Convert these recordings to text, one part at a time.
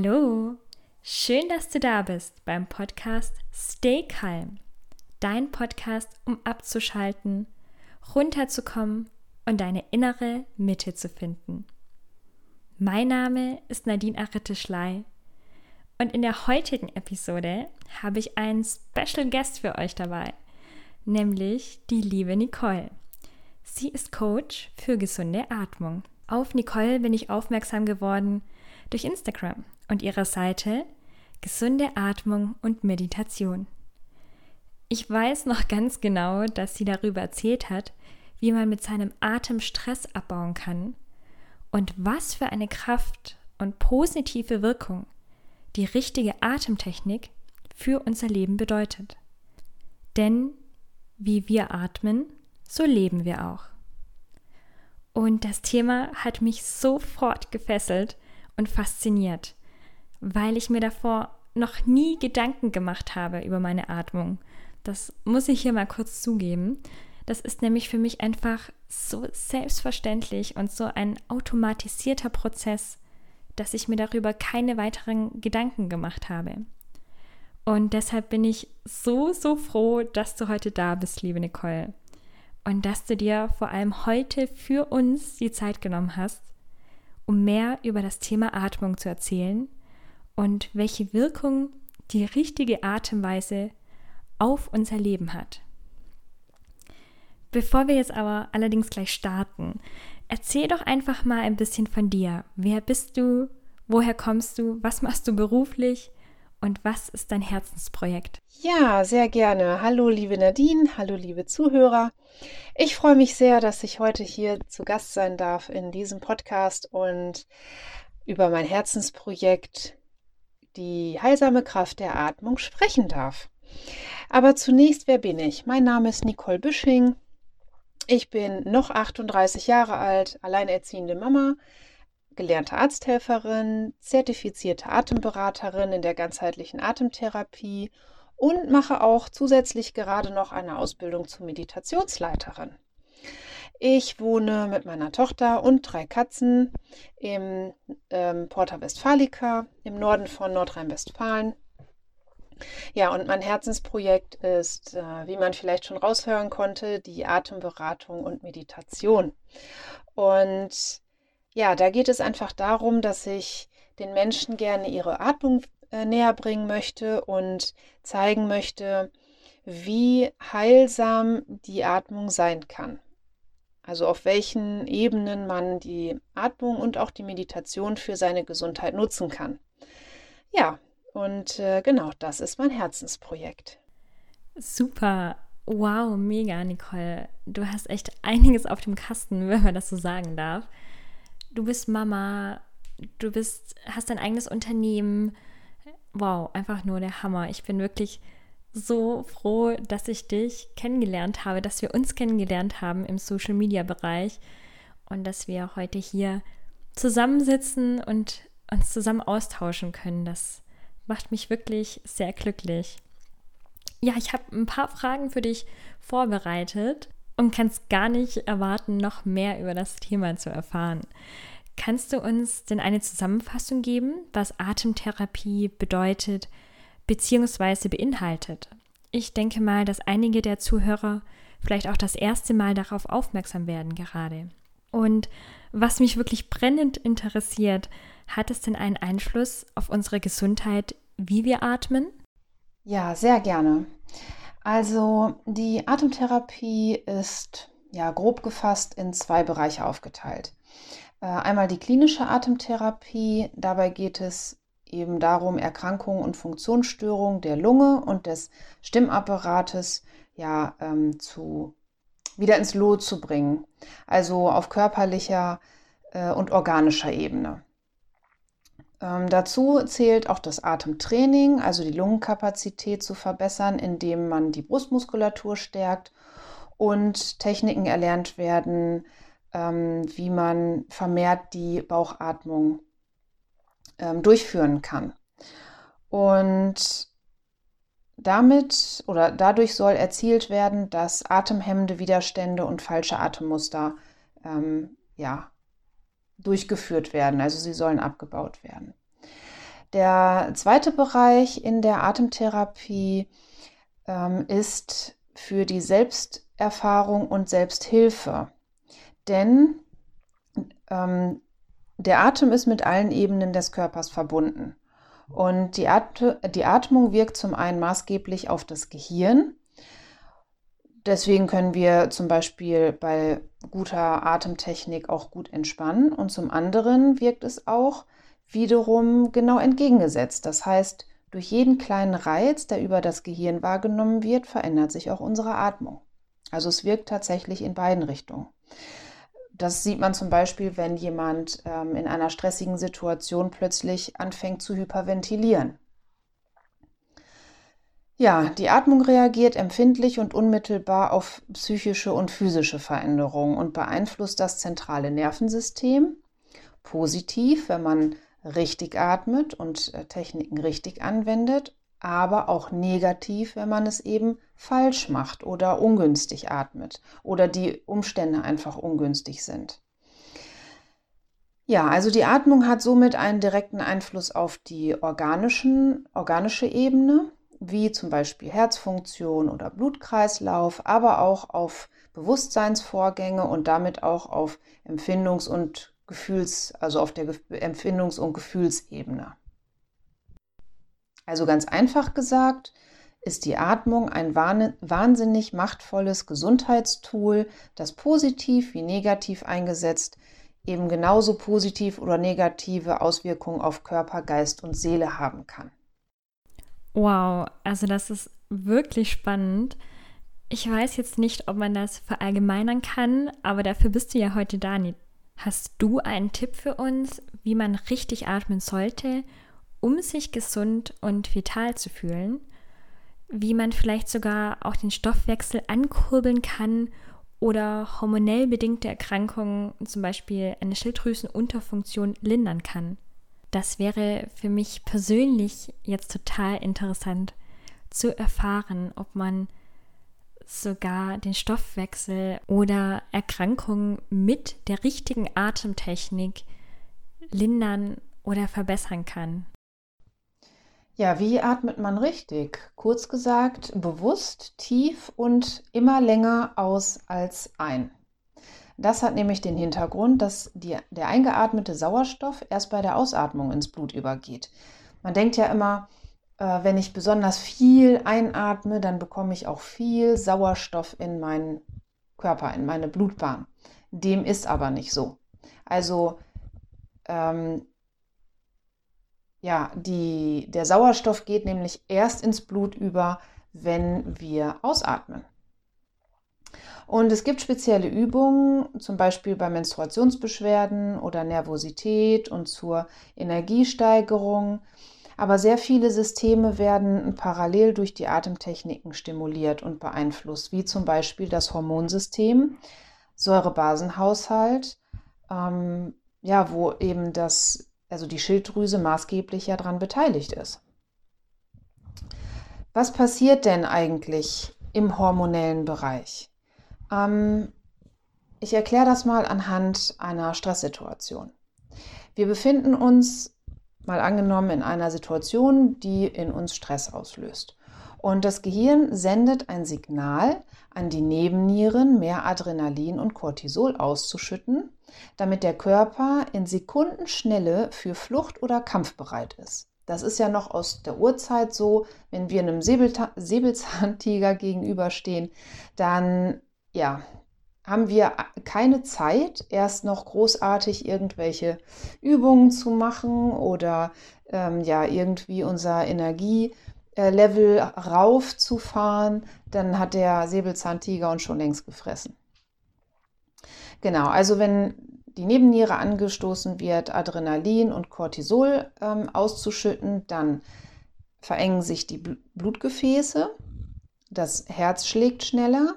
Hallo, schön, dass du da bist beim Podcast Stay Calm. Dein Podcast, um abzuschalten, runterzukommen und deine innere Mitte zu finden. Mein Name ist Nadine Aritte-Schley und in der heutigen Episode habe ich einen Special Guest für euch dabei, nämlich die liebe Nicole. Sie ist Coach für gesunde Atmung. Auf Nicole bin ich aufmerksam geworden durch Instagram und ihrer Seite Gesunde Atmung und Meditation. Ich weiß noch ganz genau, dass sie darüber erzählt hat, wie man mit seinem Atem Stress abbauen kann und was für eine Kraft und positive Wirkung die richtige Atemtechnik für unser Leben bedeutet. Denn wie wir atmen, so leben wir auch. Und das Thema hat mich sofort gefesselt und fasziniert, weil ich mir davor noch nie Gedanken gemacht habe über meine Atmung. Das muss ich hier mal kurz zugeben. Das ist nämlich für mich einfach so selbstverständlich und so ein automatisierter Prozess, dass ich mir darüber keine weiteren Gedanken gemacht habe. Und deshalb bin ich so, so froh, dass du heute da bist, liebe Nicole. Und dass du dir vor allem heute für uns die Zeit genommen hast, um mehr über das Thema Atmung zu erzählen und welche Wirkung die richtige Atemweise auf unser Leben hat. Bevor wir jetzt aber allerdings gleich starten, erzähl doch einfach mal ein bisschen von dir. Wer bist du? Woher kommst du? Was machst du beruflich? Und was ist dein Herzensprojekt? Ja, sehr gerne. Hallo, liebe Nadine. Hallo, liebe Zuhörer. Ich freue mich sehr, dass ich heute hier zu Gast sein darf in diesem Podcast und über mein Herzensprojekt, die heilsame Kraft der Atmung, sprechen darf. Aber zunächst, wer bin ich? Mein Name ist Nicole Büsching. Ich bin noch 38 Jahre alt, alleinerziehende Mama, gelernte Arzthelferin, zertifizierte Atemberaterin in der ganzheitlichen Atemtherapie und mache auch zusätzlich gerade noch eine Ausbildung zur Meditationsleiterin. Ich wohne mit meiner Tochter und drei Katzen im ähm, Porta Westfalica im Norden von Nordrhein-Westfalen. Ja, und mein Herzensprojekt ist, äh, wie man vielleicht schon raushören konnte, die Atemberatung und Meditation. Und ja, da geht es einfach darum, dass ich den Menschen gerne ihre Atmung äh, näher bringen möchte und zeigen möchte, wie heilsam die Atmung sein kann. Also auf welchen Ebenen man die Atmung und auch die Meditation für seine Gesundheit nutzen kann. Ja, und äh, genau das ist mein Herzensprojekt. Super. Wow, mega, Nicole. Du hast echt einiges auf dem Kasten, wenn man das so sagen darf du bist Mama, du bist, hast dein eigenes Unternehmen. Wow, einfach nur der Hammer. Ich bin wirklich so froh, dass ich dich kennengelernt habe, dass wir uns kennengelernt haben im Social Media Bereich und dass wir heute hier zusammensitzen und uns zusammen austauschen können. Das macht mich wirklich sehr glücklich. Ja, ich habe ein paar Fragen für dich vorbereitet und kannst gar nicht erwarten, noch mehr über das Thema zu erfahren. Kannst du uns denn eine Zusammenfassung geben, was Atemtherapie bedeutet bzw. beinhaltet? Ich denke mal, dass einige der Zuhörer vielleicht auch das erste Mal darauf aufmerksam werden gerade. Und was mich wirklich brennend interessiert, hat es denn einen Einfluss auf unsere Gesundheit, wie wir atmen? Ja, sehr gerne. Also die Atemtherapie ist ja grob gefasst in zwei Bereiche aufgeteilt. Äh, einmal die klinische Atemtherapie. Dabei geht es eben darum, Erkrankungen und Funktionsstörungen der Lunge und des Stimmapparates ja ähm, zu wieder ins Lot zu bringen. Also auf körperlicher äh, und organischer Ebene. Ähm, dazu zählt auch das Atemtraining, also die Lungenkapazität zu verbessern, indem man die Brustmuskulatur stärkt und Techniken erlernt werden, ähm, wie man vermehrt die Bauchatmung ähm, durchführen kann. Und damit oder dadurch soll erzielt werden, dass atemhemmende Widerstände und falsche Atemmuster ähm, ja, durchgeführt werden. Also sie sollen abgebaut werden. Der zweite Bereich in der Atemtherapie ähm, ist für die Selbsterfahrung und Selbsthilfe. Denn ähm, der Atem ist mit allen Ebenen des Körpers verbunden. Und die, At die Atmung wirkt zum einen maßgeblich auf das Gehirn. Deswegen können wir zum Beispiel bei guter Atemtechnik auch gut entspannen. Und zum anderen wirkt es auch wiederum genau entgegengesetzt. Das heißt, durch jeden kleinen Reiz, der über das Gehirn wahrgenommen wird, verändert sich auch unsere Atmung. Also es wirkt tatsächlich in beiden Richtungen. Das sieht man zum Beispiel, wenn jemand ähm, in einer stressigen Situation plötzlich anfängt zu hyperventilieren. Ja, die Atmung reagiert empfindlich und unmittelbar auf psychische und physische Veränderungen und beeinflusst das zentrale Nervensystem. Positiv, wenn man richtig atmet und äh, Techniken richtig anwendet, aber auch negativ, wenn man es eben falsch macht oder ungünstig atmet oder die Umstände einfach ungünstig sind. Ja, also die Atmung hat somit einen direkten Einfluss auf die organischen, organische Ebene, wie zum Beispiel Herzfunktion oder Blutkreislauf, aber auch auf Bewusstseinsvorgänge und damit auch auf Empfindungs- und Gefühls, also auf der Empfindungs- und Gefühlsebene. Also ganz einfach gesagt, ist die Atmung ein wahnsinnig machtvolles Gesundheitstool, das positiv wie negativ eingesetzt eben genauso positiv oder negative Auswirkungen auf Körper, Geist und Seele haben kann. Wow, also das ist wirklich spannend. Ich weiß jetzt nicht, ob man das verallgemeinern kann, aber dafür bist du ja heute da, Hast du einen Tipp für uns, wie man richtig atmen sollte, um sich gesund und vital zu fühlen? Wie man vielleicht sogar auch den Stoffwechsel ankurbeln kann oder hormonell bedingte Erkrankungen, zum Beispiel eine Schilddrüsenunterfunktion, lindern kann? Das wäre für mich persönlich jetzt total interessant zu erfahren, ob man sogar den Stoffwechsel oder Erkrankungen mit der richtigen Atemtechnik lindern oder verbessern kann. Ja, wie atmet man richtig? Kurz gesagt, bewusst, tief und immer länger aus als ein. Das hat nämlich den Hintergrund, dass die, der eingeatmete Sauerstoff erst bei der Ausatmung ins Blut übergeht. Man denkt ja immer, äh, wenn ich besonders viel einatme, dann bekomme ich auch viel Sauerstoff in meinen Körper, in meine Blutbahn. Dem ist aber nicht so. Also ähm, ja, die, der Sauerstoff geht nämlich erst ins Blut über, wenn wir ausatmen. Und es gibt spezielle Übungen, zum Beispiel bei Menstruationsbeschwerden oder Nervosität und zur Energiesteigerung. Aber sehr viele Systeme werden parallel durch die Atemtechniken stimuliert und beeinflusst, wie zum Beispiel das Hormonsystem, Säurebasenhaushalt, ähm, ja, wo eben das, also die Schilddrüse maßgeblich ja daran beteiligt ist. Was passiert denn eigentlich im hormonellen Bereich? Ähm, ich erkläre das mal anhand einer Stresssituation. Wir befinden uns mal angenommen in einer Situation, die in uns Stress auslöst. Und das Gehirn sendet ein Signal an die Nebennieren, mehr Adrenalin und Cortisol auszuschütten, damit der Körper in Sekundenschnelle für Flucht oder Kampf bereit ist. Das ist ja noch aus der Urzeit so, wenn wir einem Säbelzahntiger gegenüberstehen, dann ja, haben wir keine Zeit, erst noch großartig irgendwelche Übungen zu machen oder ähm, ja, irgendwie unser Energielevel raufzufahren, dann hat der Säbelzahntiger uns schon längst gefressen. Genau, also wenn die Nebenniere angestoßen wird, Adrenalin und Cortisol ähm, auszuschütten, dann verengen sich die Blutgefäße das Herz schlägt schneller,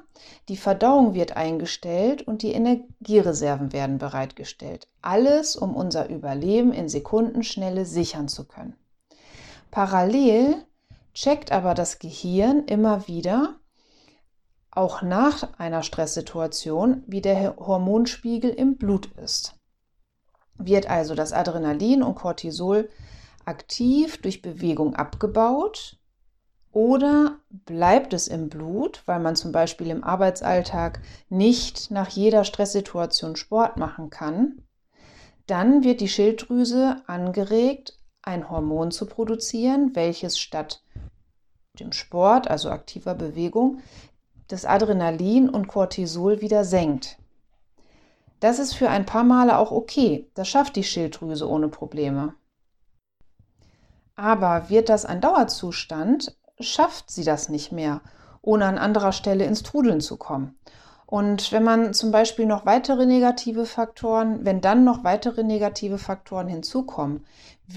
die Verdauung wird eingestellt und die Energiereserven werden bereitgestellt. Alles, um unser Überleben in Sekundenschnelle sichern zu können. Parallel checkt aber das Gehirn immer wieder, auch nach einer Stresssituation, wie der Hormonspiegel im Blut ist. Wird also das Adrenalin und Cortisol aktiv durch Bewegung abgebaut oder bleibt es im Blut, weil man zum Beispiel im Arbeitsalltag nicht nach jeder Stresssituation Sport machen kann, dann wird die Schilddrüse angeregt, ein Hormon zu produzieren, welches statt dem Sport, also aktiver Bewegung, das Adrenalin und Cortisol wieder senkt. Das ist für ein paar Male auch okay. Das schafft die Schilddrüse ohne Probleme. Aber wird das ein Dauerzustand, schafft sie das nicht mehr, ohne an anderer Stelle ins Trudeln zu kommen. Und wenn man zum Beispiel noch weitere negative Faktoren, wenn dann noch weitere negative Faktoren hinzukommen,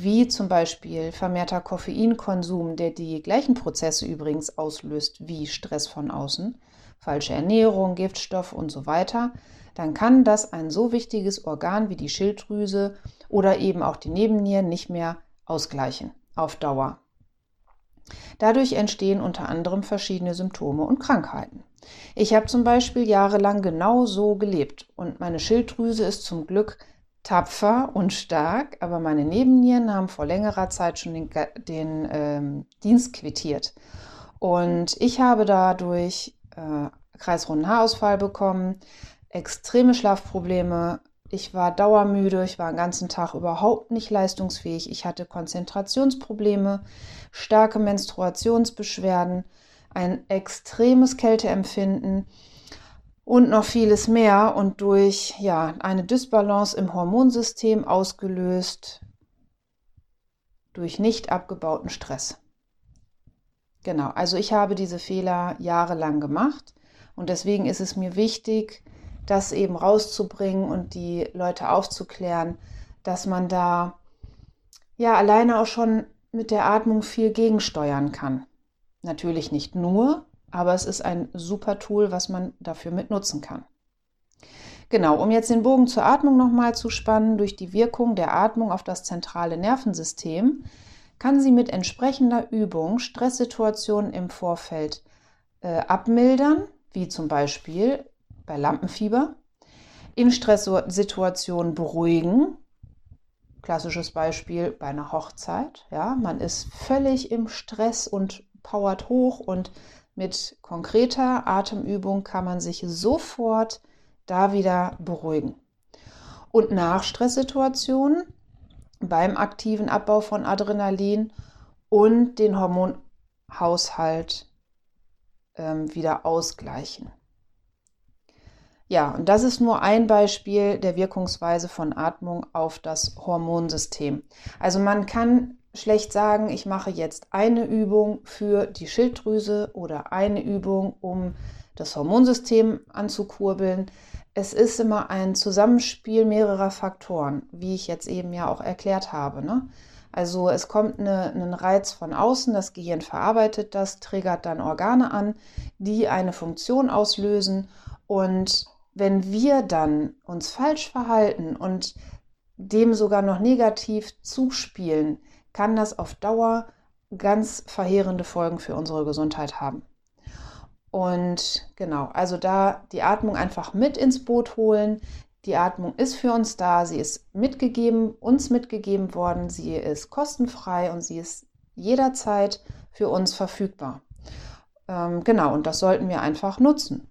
wie zum Beispiel vermehrter Koffeinkonsum, der die gleichen Prozesse übrigens auslöst wie Stress von außen, falsche Ernährung, Giftstoff und so weiter, dann kann das ein so wichtiges Organ wie die Schilddrüse oder eben auch die Nebennieren nicht mehr ausgleichen auf Dauer. Dadurch entstehen unter anderem verschiedene Symptome und Krankheiten. Ich habe zum Beispiel jahrelang genau so gelebt und meine Schilddrüse ist zum Glück tapfer und stark, aber meine Nebennieren haben vor längerer Zeit schon den, den ähm, Dienst quittiert. Und ich habe dadurch äh, kreisrunden Haarausfall bekommen, extreme Schlafprobleme, ich war dauermüde, ich war den ganzen Tag überhaupt nicht leistungsfähig. Ich hatte Konzentrationsprobleme, starke Menstruationsbeschwerden, ein extremes Kälteempfinden und noch vieles mehr. Und durch ja, eine Dysbalance im Hormonsystem ausgelöst durch nicht abgebauten Stress. Genau, also ich habe diese Fehler jahrelang gemacht und deswegen ist es mir wichtig, das eben rauszubringen und die Leute aufzuklären, dass man da ja alleine auch schon mit der Atmung viel gegensteuern kann. Natürlich nicht nur, aber es ist ein super Tool, was man dafür mit nutzen kann. Genau, um jetzt den Bogen zur Atmung nochmal zu spannen, durch die Wirkung der Atmung auf das zentrale Nervensystem kann sie mit entsprechender Übung Stresssituationen im Vorfeld äh, abmildern, wie zum Beispiel bei Lampenfieber, in Stresssituationen beruhigen. Klassisches Beispiel bei einer Hochzeit. Ja, man ist völlig im Stress und powert hoch und mit konkreter Atemübung kann man sich sofort da wieder beruhigen. Und nach Stresssituationen beim aktiven Abbau von Adrenalin und den Hormonhaushalt ähm, wieder ausgleichen. Ja, und das ist nur ein Beispiel der Wirkungsweise von Atmung auf das Hormonsystem. Also man kann schlecht sagen, ich mache jetzt eine Übung für die Schilddrüse oder eine Übung, um das Hormonsystem anzukurbeln. Es ist immer ein Zusammenspiel mehrerer Faktoren, wie ich jetzt eben ja auch erklärt habe. Ne? Also es kommt eine, ein Reiz von außen, das Gehirn verarbeitet das, triggert dann Organe an, die eine Funktion auslösen und wenn wir dann uns falsch verhalten und dem sogar noch negativ zuspielen, kann das auf Dauer ganz verheerende Folgen für unsere Gesundheit haben. Und genau, also da die Atmung einfach mit ins Boot holen. Die Atmung ist für uns da, sie ist mitgegeben, uns mitgegeben worden, sie ist kostenfrei und sie ist jederzeit für uns verfügbar. Ähm, genau, und das sollten wir einfach nutzen.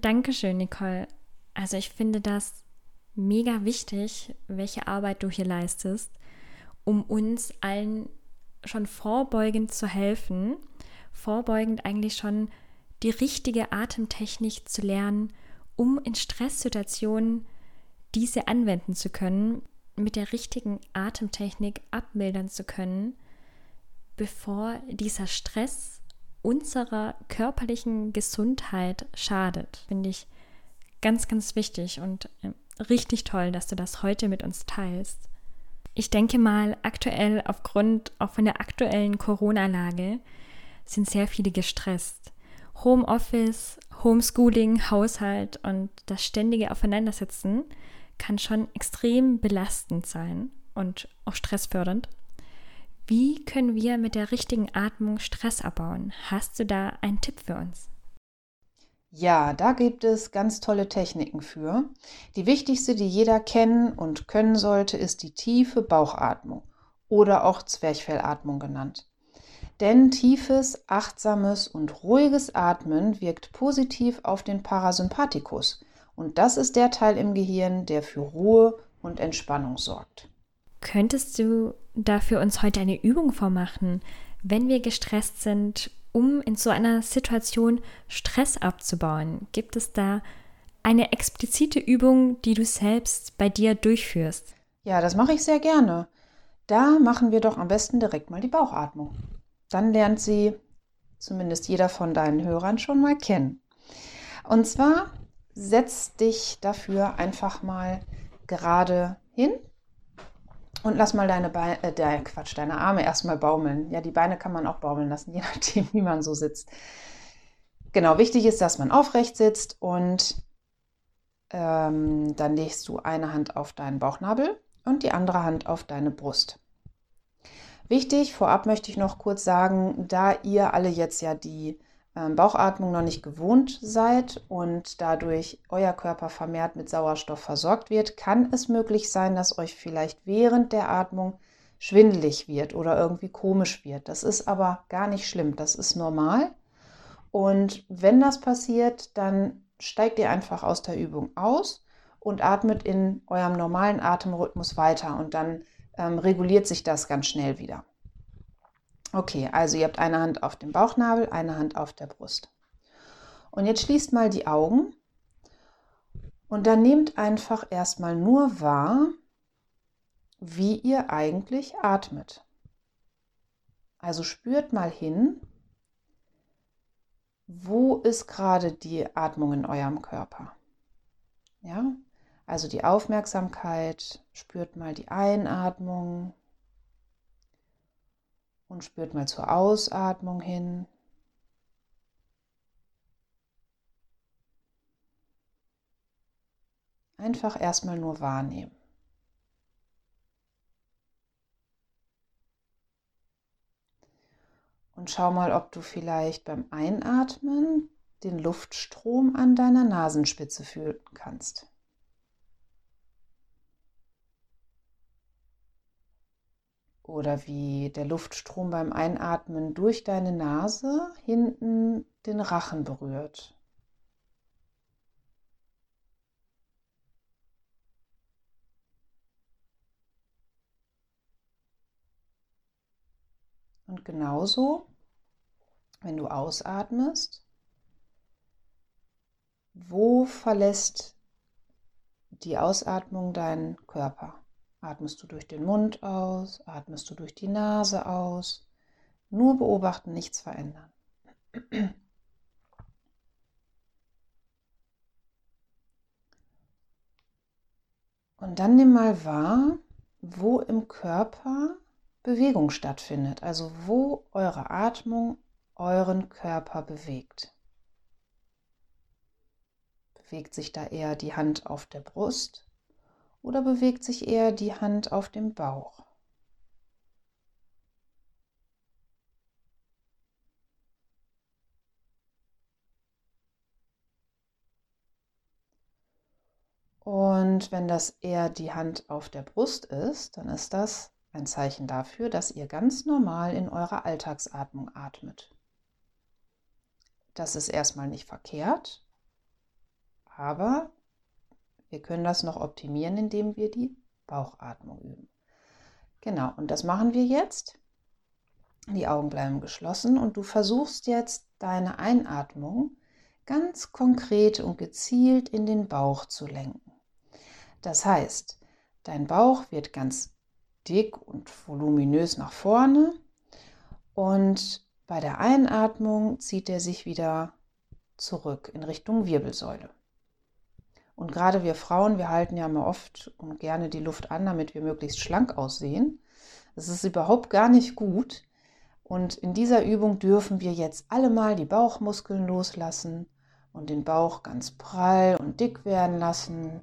Dankeschön, Nicole. Also ich finde das mega wichtig, welche Arbeit du hier leistest, um uns allen schon vorbeugend zu helfen, vorbeugend eigentlich schon die richtige Atemtechnik zu lernen, um in Stresssituationen diese anwenden zu können, mit der richtigen Atemtechnik abmildern zu können, bevor dieser Stress unserer körperlichen Gesundheit schadet. Finde ich ganz, ganz wichtig und äh, richtig toll, dass du das heute mit uns teilst. Ich denke mal, aktuell aufgrund auch von der aktuellen Corona-Lage sind sehr viele gestresst. Homeoffice, Homeschooling, Haushalt und das ständige Aufeinandersitzen kann schon extrem belastend sein und auch stressfördernd. Wie können wir mit der richtigen Atmung Stress abbauen? Hast du da einen Tipp für uns? Ja, da gibt es ganz tolle Techniken für. Die wichtigste, die jeder kennen und können sollte, ist die tiefe Bauchatmung oder auch Zwerchfellatmung genannt. Denn tiefes, achtsames und ruhiges Atmen wirkt positiv auf den Parasympathikus. Und das ist der Teil im Gehirn, der für Ruhe und Entspannung sorgt. Könntest du dafür uns heute eine Übung vormachen, wenn wir gestresst sind, um in so einer Situation Stress abzubauen? Gibt es da eine explizite Übung, die du selbst bei dir durchführst? Ja, das mache ich sehr gerne. Da machen wir doch am besten direkt mal die Bauchatmung. Dann lernt sie zumindest jeder von deinen Hörern schon mal kennen. Und zwar setz dich dafür einfach mal gerade hin und lass mal deine Beine, äh, der, Quatsch, deine Arme erstmal baumeln. Ja, die Beine kann man auch baumeln lassen, je nachdem, wie man so sitzt. Genau, wichtig ist, dass man aufrecht sitzt und ähm, dann legst du eine Hand auf deinen Bauchnabel und die andere Hand auf deine Brust. Wichtig, vorab möchte ich noch kurz sagen, da ihr alle jetzt ja die Bauchatmung noch nicht gewohnt seid und dadurch euer Körper vermehrt mit Sauerstoff versorgt wird, kann es möglich sein, dass euch vielleicht während der Atmung schwindelig wird oder irgendwie komisch wird. Das ist aber gar nicht schlimm, das ist normal. Und wenn das passiert, dann steigt ihr einfach aus der Übung aus und atmet in eurem normalen Atemrhythmus weiter und dann ähm, reguliert sich das ganz schnell wieder. Okay, also ihr habt eine Hand auf dem Bauchnabel, eine Hand auf der Brust. Und jetzt schließt mal die Augen und dann nehmt einfach erstmal nur wahr, wie ihr eigentlich atmet. Also spürt mal hin, wo ist gerade die Atmung in eurem Körper. Ja, also die Aufmerksamkeit, spürt mal die Einatmung und spürt mal zur Ausatmung hin. Einfach erstmal nur wahrnehmen. Und schau mal, ob du vielleicht beim Einatmen den Luftstrom an deiner Nasenspitze fühlen kannst. Oder wie der Luftstrom beim Einatmen durch deine Nase hinten den Rachen berührt. Und genauso, wenn du ausatmest, wo verlässt die Ausatmung deinen Körper? Atmest du durch den Mund aus, atmest du durch die Nase aus. Nur beobachten, nichts verändern. Und dann nimm mal wahr, wo im Körper Bewegung stattfindet, also wo eure Atmung euren Körper bewegt. Bewegt sich da eher die Hand auf der Brust oder bewegt sich eher die Hand auf dem Bauch? Und wenn das eher die Hand auf der Brust ist, dann ist das ein Zeichen dafür, dass ihr ganz normal in eurer Alltagsatmung atmet. Das ist erstmal nicht verkehrt, aber wir können das noch optimieren, indem wir die Bauchatmung üben. Genau, und das machen wir jetzt. Die Augen bleiben geschlossen und du versuchst jetzt deine Einatmung ganz konkret und gezielt in den Bauch zu lenken. Das heißt, dein Bauch wird ganz dick und voluminös nach vorne und bei der Einatmung zieht er sich wieder zurück in Richtung Wirbelsäule. Und gerade wir Frauen, wir halten ja mal oft und gerne die Luft an, damit wir möglichst schlank aussehen. Das ist überhaupt gar nicht gut. Und in dieser Übung dürfen wir jetzt alle mal die Bauchmuskeln loslassen und den Bauch ganz prall und dick werden lassen.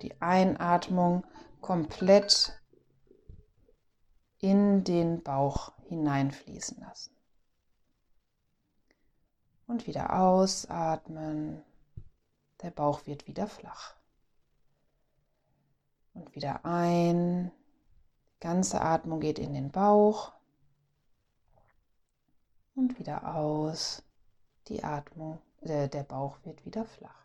Die Einatmung komplett in den Bauch hineinfließen lassen. Und wieder ausatmen. Der Bauch wird wieder flach. Und wieder ein. ganze Atmung geht in den Bauch und wieder aus. Die Atmung, äh, der Bauch wird wieder flach.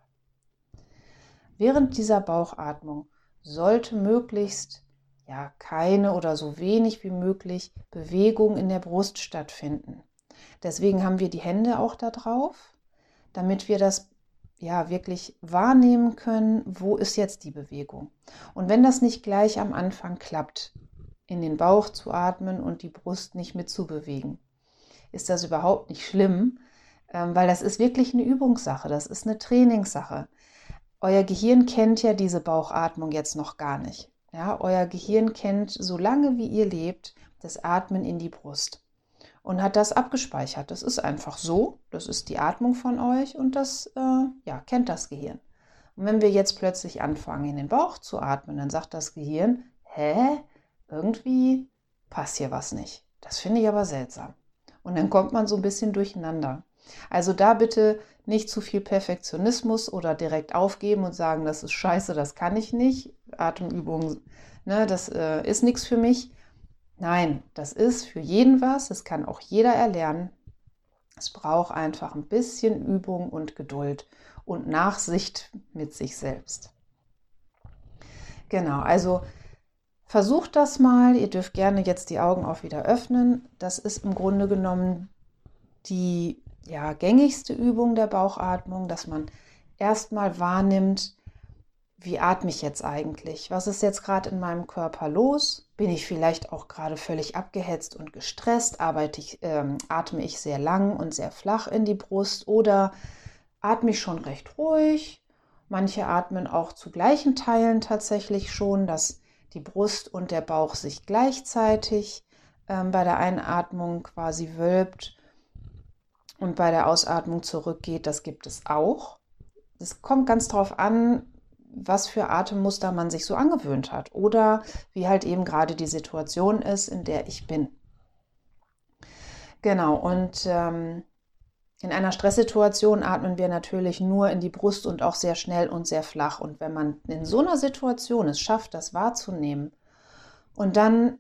Während dieser Bauchatmung sollte möglichst ja keine oder so wenig wie möglich Bewegung in der Brust stattfinden. Deswegen haben wir die Hände auch da drauf, damit wir das ja wirklich wahrnehmen können, wo ist jetzt die Bewegung. Und wenn das nicht gleich am Anfang klappt, in den Bauch zu atmen und die Brust nicht mitzubewegen, ist das überhaupt nicht schlimm, ähm, weil das ist wirklich eine Übungssache, das ist eine Trainingssache. Euer Gehirn kennt ja diese Bauchatmung jetzt noch gar nicht. Ja, euer Gehirn kennt, solange wie ihr lebt, das Atmen in die Brust und hat das abgespeichert. Das ist einfach so, das ist die Atmung von euch und das äh, ja, kennt das Gehirn. Und wenn wir jetzt plötzlich anfangen, in den Bauch zu atmen, dann sagt das Gehirn, hä, irgendwie passt hier was nicht. Das finde ich aber seltsam. Und dann kommt man so ein bisschen durcheinander. Also da bitte nicht zu viel Perfektionismus oder direkt aufgeben und sagen, das ist scheiße, das kann ich nicht. Atemübungen, ne, das äh, ist nichts für mich. Nein, das ist für jeden was. Das kann auch jeder erlernen. Es braucht einfach ein bisschen Übung und Geduld und Nachsicht mit sich selbst. Genau, also versucht das mal. Ihr dürft gerne jetzt die Augen auch wieder öffnen. Das ist im Grunde genommen die ja, gängigste Übung der Bauchatmung, dass man erstmal wahrnimmt, wie atme ich jetzt eigentlich? Was ist jetzt gerade in meinem Körper los? Bin ich vielleicht auch gerade völlig abgehetzt und gestresst? Arbeite ich, ähm, atme ich sehr lang und sehr flach in die Brust oder atme ich schon recht ruhig? Manche atmen auch zu gleichen Teilen tatsächlich schon, dass die Brust und der Bauch sich gleichzeitig ähm, bei der Einatmung quasi wölbt und bei der Ausatmung zurückgeht, das gibt es auch. Es kommt ganz darauf an, was für Atemmuster man sich so angewöhnt hat oder wie halt eben gerade die Situation ist, in der ich bin. Genau, und ähm, in einer Stresssituation atmen wir natürlich nur in die Brust und auch sehr schnell und sehr flach. Und wenn man in so einer Situation es schafft, das wahrzunehmen und dann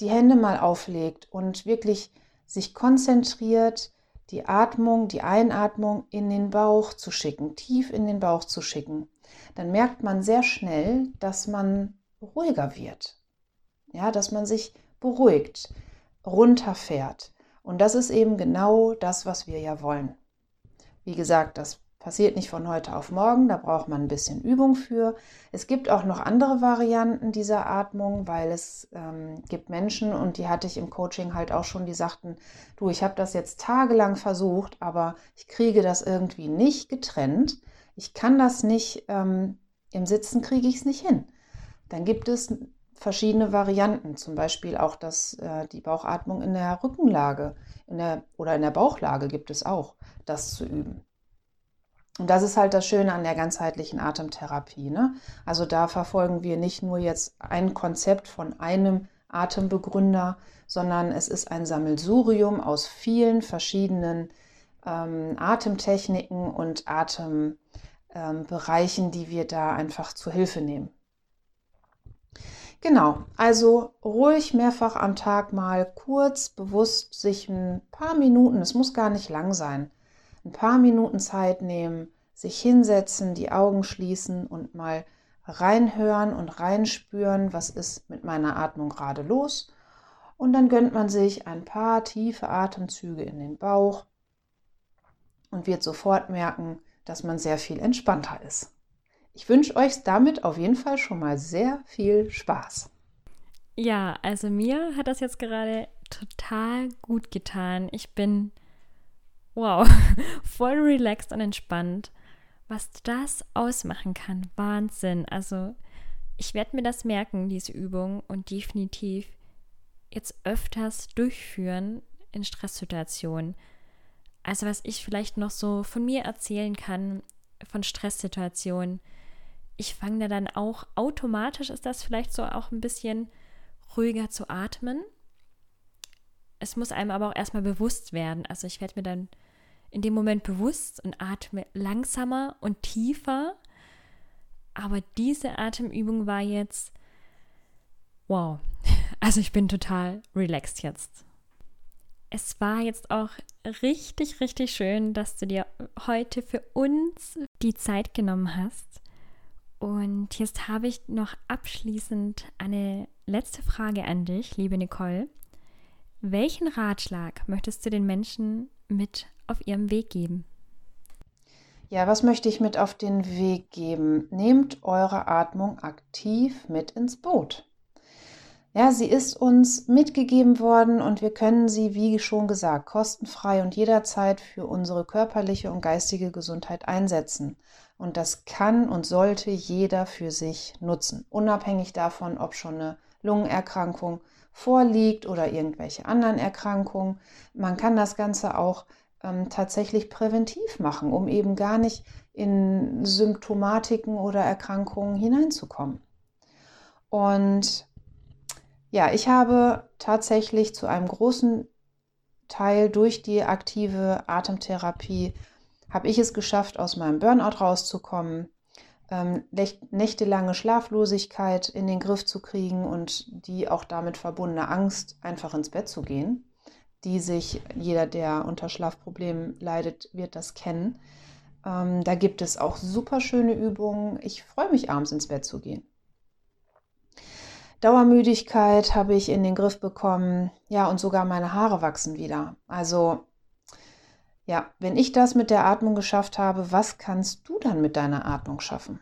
die Hände mal auflegt und wirklich sich konzentriert, die Atmung, die Einatmung in den Bauch zu schicken, tief in den Bauch zu schicken, dann merkt man sehr schnell, dass man ruhiger wird. Ja, dass man sich beruhigt, runterfährt. Und das ist eben genau das, was wir ja wollen. Wie gesagt, das Passiert nicht von heute auf morgen, da braucht man ein bisschen Übung für. Es gibt auch noch andere Varianten dieser Atmung, weil es ähm, gibt Menschen und die hatte ich im Coaching halt auch schon, die sagten, du, ich habe das jetzt tagelang versucht, aber ich kriege das irgendwie nicht getrennt. Ich kann das nicht, ähm, im Sitzen kriege ich es nicht hin. Dann gibt es verschiedene Varianten, zum Beispiel auch das, äh, die Bauchatmung in der Rückenlage in der, oder in der Bauchlage gibt es auch, das zu üben. Und das ist halt das Schöne an der ganzheitlichen Atemtherapie. Ne? Also da verfolgen wir nicht nur jetzt ein Konzept von einem Atembegründer, sondern es ist ein Sammelsurium aus vielen verschiedenen ähm, Atemtechniken und Atembereichen, ähm, die wir da einfach zur Hilfe nehmen. Genau, also ruhig mehrfach am Tag mal kurz, bewusst sich ein paar Minuten, es muss gar nicht lang sein, ein paar Minuten Zeit nehmen, sich hinsetzen, die Augen schließen und mal reinhören und reinspüren, was ist mit meiner Atmung gerade los. Und dann gönnt man sich ein paar tiefe Atemzüge in den Bauch und wird sofort merken, dass man sehr viel entspannter ist. Ich wünsche euch damit auf jeden Fall schon mal sehr viel Spaß. Ja, also mir hat das jetzt gerade total gut getan. Ich bin wow, voll relaxed und entspannt. Was das ausmachen kann, Wahnsinn. Also ich werde mir das merken, diese Übung, und definitiv jetzt öfters durchführen in Stresssituationen. Also was ich vielleicht noch so von mir erzählen kann, von Stresssituationen. Ich fange da dann auch automatisch, ist das vielleicht so auch ein bisschen ruhiger zu atmen. Es muss einem aber auch erstmal bewusst werden. Also ich werde mir dann in dem Moment bewusst und atme langsamer und tiefer. Aber diese Atemübung war jetzt, wow, also ich bin total relaxed jetzt. Es war jetzt auch richtig, richtig schön, dass du dir heute für uns die Zeit genommen hast. Und jetzt habe ich noch abschließend eine letzte Frage an dich, liebe Nicole. Welchen Ratschlag möchtest du den Menschen mit auf ihrem Weg geben? Ja, was möchte ich mit auf den Weg geben? Nehmt eure Atmung aktiv mit ins Boot. Ja, sie ist uns mitgegeben worden und wir können sie, wie schon gesagt, kostenfrei und jederzeit für unsere körperliche und geistige Gesundheit einsetzen. Und das kann und sollte jeder für sich nutzen, unabhängig davon, ob schon eine Lungenerkrankung vorliegt oder irgendwelche anderen Erkrankungen. Man kann das Ganze auch ähm, tatsächlich präventiv machen, um eben gar nicht in Symptomatiken oder Erkrankungen hineinzukommen. Und ja, ich habe tatsächlich zu einem großen Teil durch die aktive Atemtherapie habe ich es geschafft, aus meinem Burnout rauszukommen, ähm, nächtelange Schlaflosigkeit in den Griff zu kriegen und die auch damit verbundene Angst, einfach ins Bett zu gehen die sich, jeder, der unter Schlafproblemen leidet, wird das kennen. Ähm, da gibt es auch super schöne Übungen. Ich freue mich, abends ins Bett zu gehen. Dauermüdigkeit habe ich in den Griff bekommen. Ja, und sogar meine Haare wachsen wieder. Also, ja, wenn ich das mit der Atmung geschafft habe, was kannst du dann mit deiner Atmung schaffen?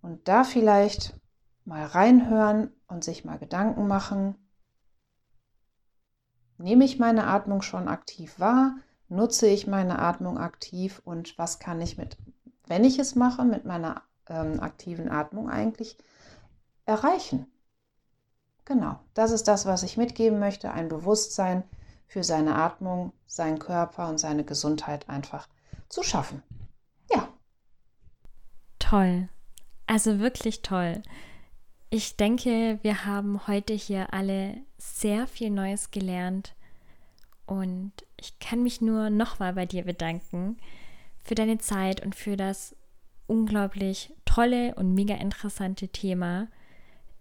Und da vielleicht mal reinhören und sich mal Gedanken machen, Nehme ich meine Atmung schon aktiv wahr? Nutze ich meine Atmung aktiv? Und was kann ich mit, wenn ich es mache, mit meiner ähm, aktiven Atmung eigentlich erreichen? Genau, das ist das, was ich mitgeben möchte. Ein Bewusstsein für seine Atmung, seinen Körper und seine Gesundheit einfach zu schaffen. Ja. Toll. Also wirklich toll. Ich denke, wir haben heute hier alle sehr viel Neues gelernt. Und ich kann mich nur nochmal bei dir bedanken für deine Zeit und für das unglaublich tolle und mega interessante Thema,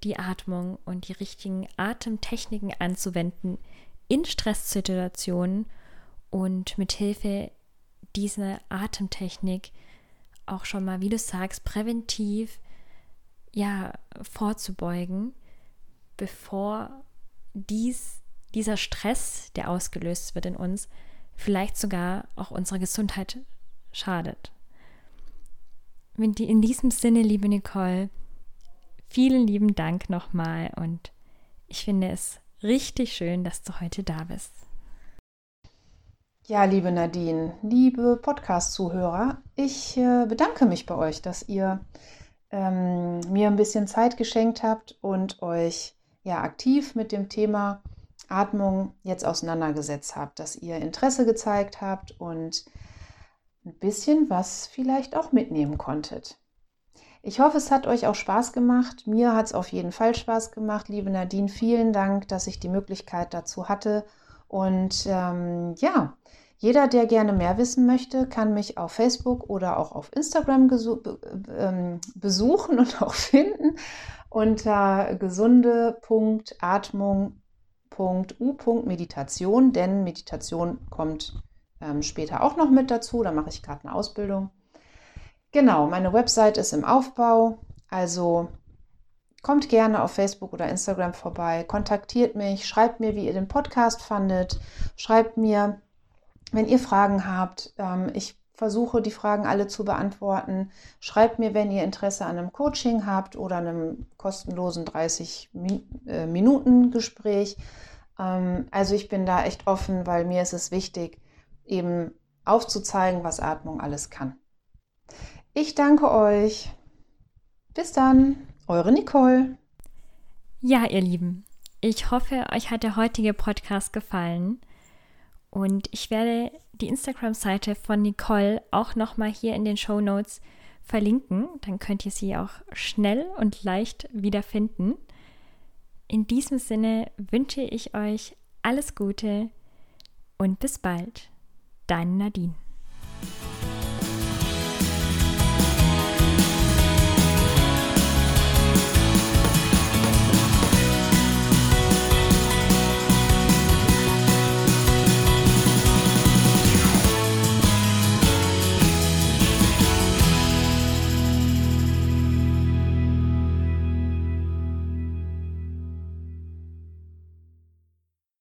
die Atmung und die richtigen Atemtechniken anzuwenden in Stresssituationen und mit Hilfe dieser Atemtechnik auch schon mal, wie du sagst, präventiv ja, vorzubeugen, bevor dies, dieser Stress, der ausgelöst wird in uns, vielleicht sogar auch unserer Gesundheit schadet. In diesem Sinne, liebe Nicole, vielen lieben Dank nochmal und ich finde es richtig schön, dass du heute da bist. Ja, liebe Nadine, liebe Podcast-Zuhörer, ich äh, bedanke mich bei euch, dass ihr ähm, mir ein bisschen Zeit geschenkt habt und euch ja aktiv mit dem Thema Atmung jetzt auseinandergesetzt habt, dass ihr Interesse gezeigt habt und ein bisschen was vielleicht auch mitnehmen konntet. Ich hoffe, es hat euch auch Spaß gemacht. Mir hat es auf jeden Fall Spaß gemacht. Liebe Nadine, vielen Dank, dass ich die Möglichkeit dazu hatte. Und ähm, ja, jeder, der gerne mehr wissen möchte, kann mich auf Facebook oder auch auf Instagram ähm, besuchen und auch finden unter gesunde.atmung.u.meditation, denn Meditation kommt ähm, später auch noch mit dazu. Da mache ich gerade eine Ausbildung. Genau, meine Website ist im Aufbau, also kommt gerne auf Facebook oder Instagram vorbei, kontaktiert mich, schreibt mir, wie ihr den Podcast fandet, schreibt mir, wenn ihr Fragen habt, ähm, ich versuche die Fragen alle zu beantworten. Schreibt mir, wenn ihr Interesse an einem Coaching habt oder einem kostenlosen 30 äh. Ähm, also ich bin da echt offen, weil mir ist es wichtig, eben aufzuzeigen, was Atmung alles kann. Ich danke euch. Bis dann, eure Nicole. Ja, ihr Lieben, ich hoffe, euch hat der heutige Podcast gefallen. Und ich werde die Instagram-Seite von Nicole auch nochmal hier in den Show Notes verlinken. Dann könnt ihr sie auch schnell und leicht wiederfinden. In diesem Sinne wünsche ich euch alles Gute und bis bald. Deine Nadine.